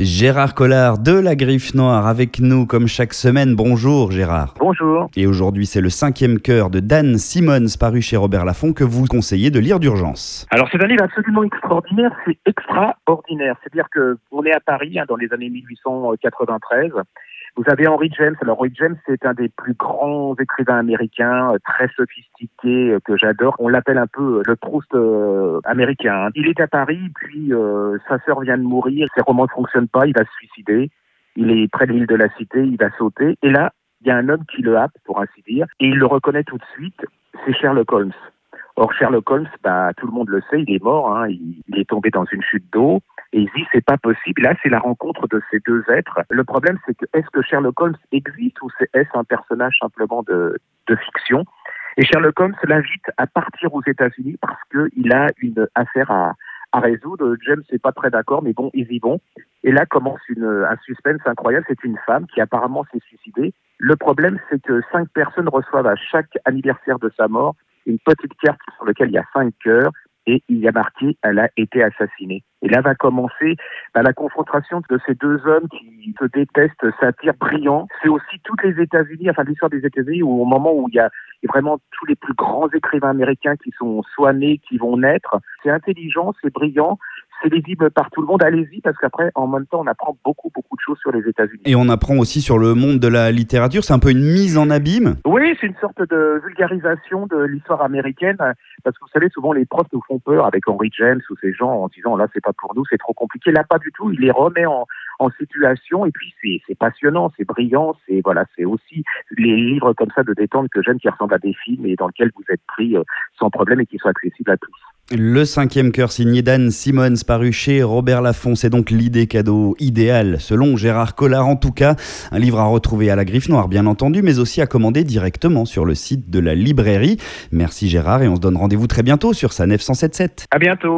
Gérard Collard de la Griffe Noire avec nous comme chaque semaine. Bonjour Gérard. Bonjour. Et aujourd'hui c'est le cinquième cœur de Dan Simmons paru chez Robert Laffont que vous conseillez de lire d'urgence. Alors c'est un livre absolument extraordinaire, c'est extraordinaire. C'est-à-dire que on est à Paris hein, dans les années 1893. Vous avez Henry James. Alors Henry James, c'est un des plus grands écrivains américains, euh, très sophistiqué, euh, que j'adore. On l'appelle un peu euh, le Proust américain. Il est à Paris, puis sa sœur vient de mourir, ses romans ne fonctionnent pas, il va se suicider. Il est près de l'île de la Cité, il va sauter. Et là, il y a un homme qui le happe, pour ainsi dire, et il le reconnaît tout de suite, c'est Sherlock Holmes. Or, Sherlock Holmes, bah, tout le monde le sait, il est mort, hein, il, est tombé dans une chute d'eau, et il dit c'est pas possible. Là, c'est la rencontre de ces deux êtres. Le problème, c'est que est-ce que Sherlock Holmes existe ou est-ce un personnage simplement de, fiction? Et Sherlock Holmes l'invite à partir aux États-Unis parce qu'il a une affaire à, résoudre. James n'est pas très d'accord, mais bon, ils y vont. Et là commence un suspense incroyable. C'est une femme qui apparemment s'est suicidée. Le problème, c'est que cinq personnes reçoivent à chaque anniversaire de sa mort une petite carte sur laquelle il y a cinq cœurs et il y a marqué elle a été assassinée. Et là va commencer bah, la confrontation de ces deux hommes qui se détestent, satire brillant. C'est aussi toutes les États-Unis, enfin l'histoire des États-Unis, où au moment où il y a vraiment tous les plus grands écrivains américains qui sont soit nés, qui vont naître. C'est intelligent, c'est brillant, c'est lisible par tout le monde. Allez-y, parce qu'après, en même temps, on apprend beaucoup, beaucoup de choses sur les États-Unis. Et on apprend aussi sur le monde de la littérature. C'est un peu une mise en abîme. Oui, c'est une sorte de vulgarisation de l'histoire américaine. Parce que vous savez, souvent, les profs nous font peur avec Henry James ou ces gens en disant, là, c'est pas pour nous, c'est trop compliqué. Là, pas du tout. Il les remet en, en situation et puis c'est passionnant, c'est brillant, c'est voilà, c'est aussi les livres comme ça de détente que j'aime qui ressemblent à des films et dans lesquels vous êtes pris euh, sans problème et qui sont accessibles à tous. Le cinquième cœur signé Dan Simmons paru chez Robert Laffont, c'est donc l'idée cadeau idéale selon Gérard Collard en tout cas. Un livre à retrouver à la griffe noire bien entendu, mais aussi à commander directement sur le site de la librairie. Merci Gérard et on se donne rendez-vous très bientôt sur sa 977. À bientôt.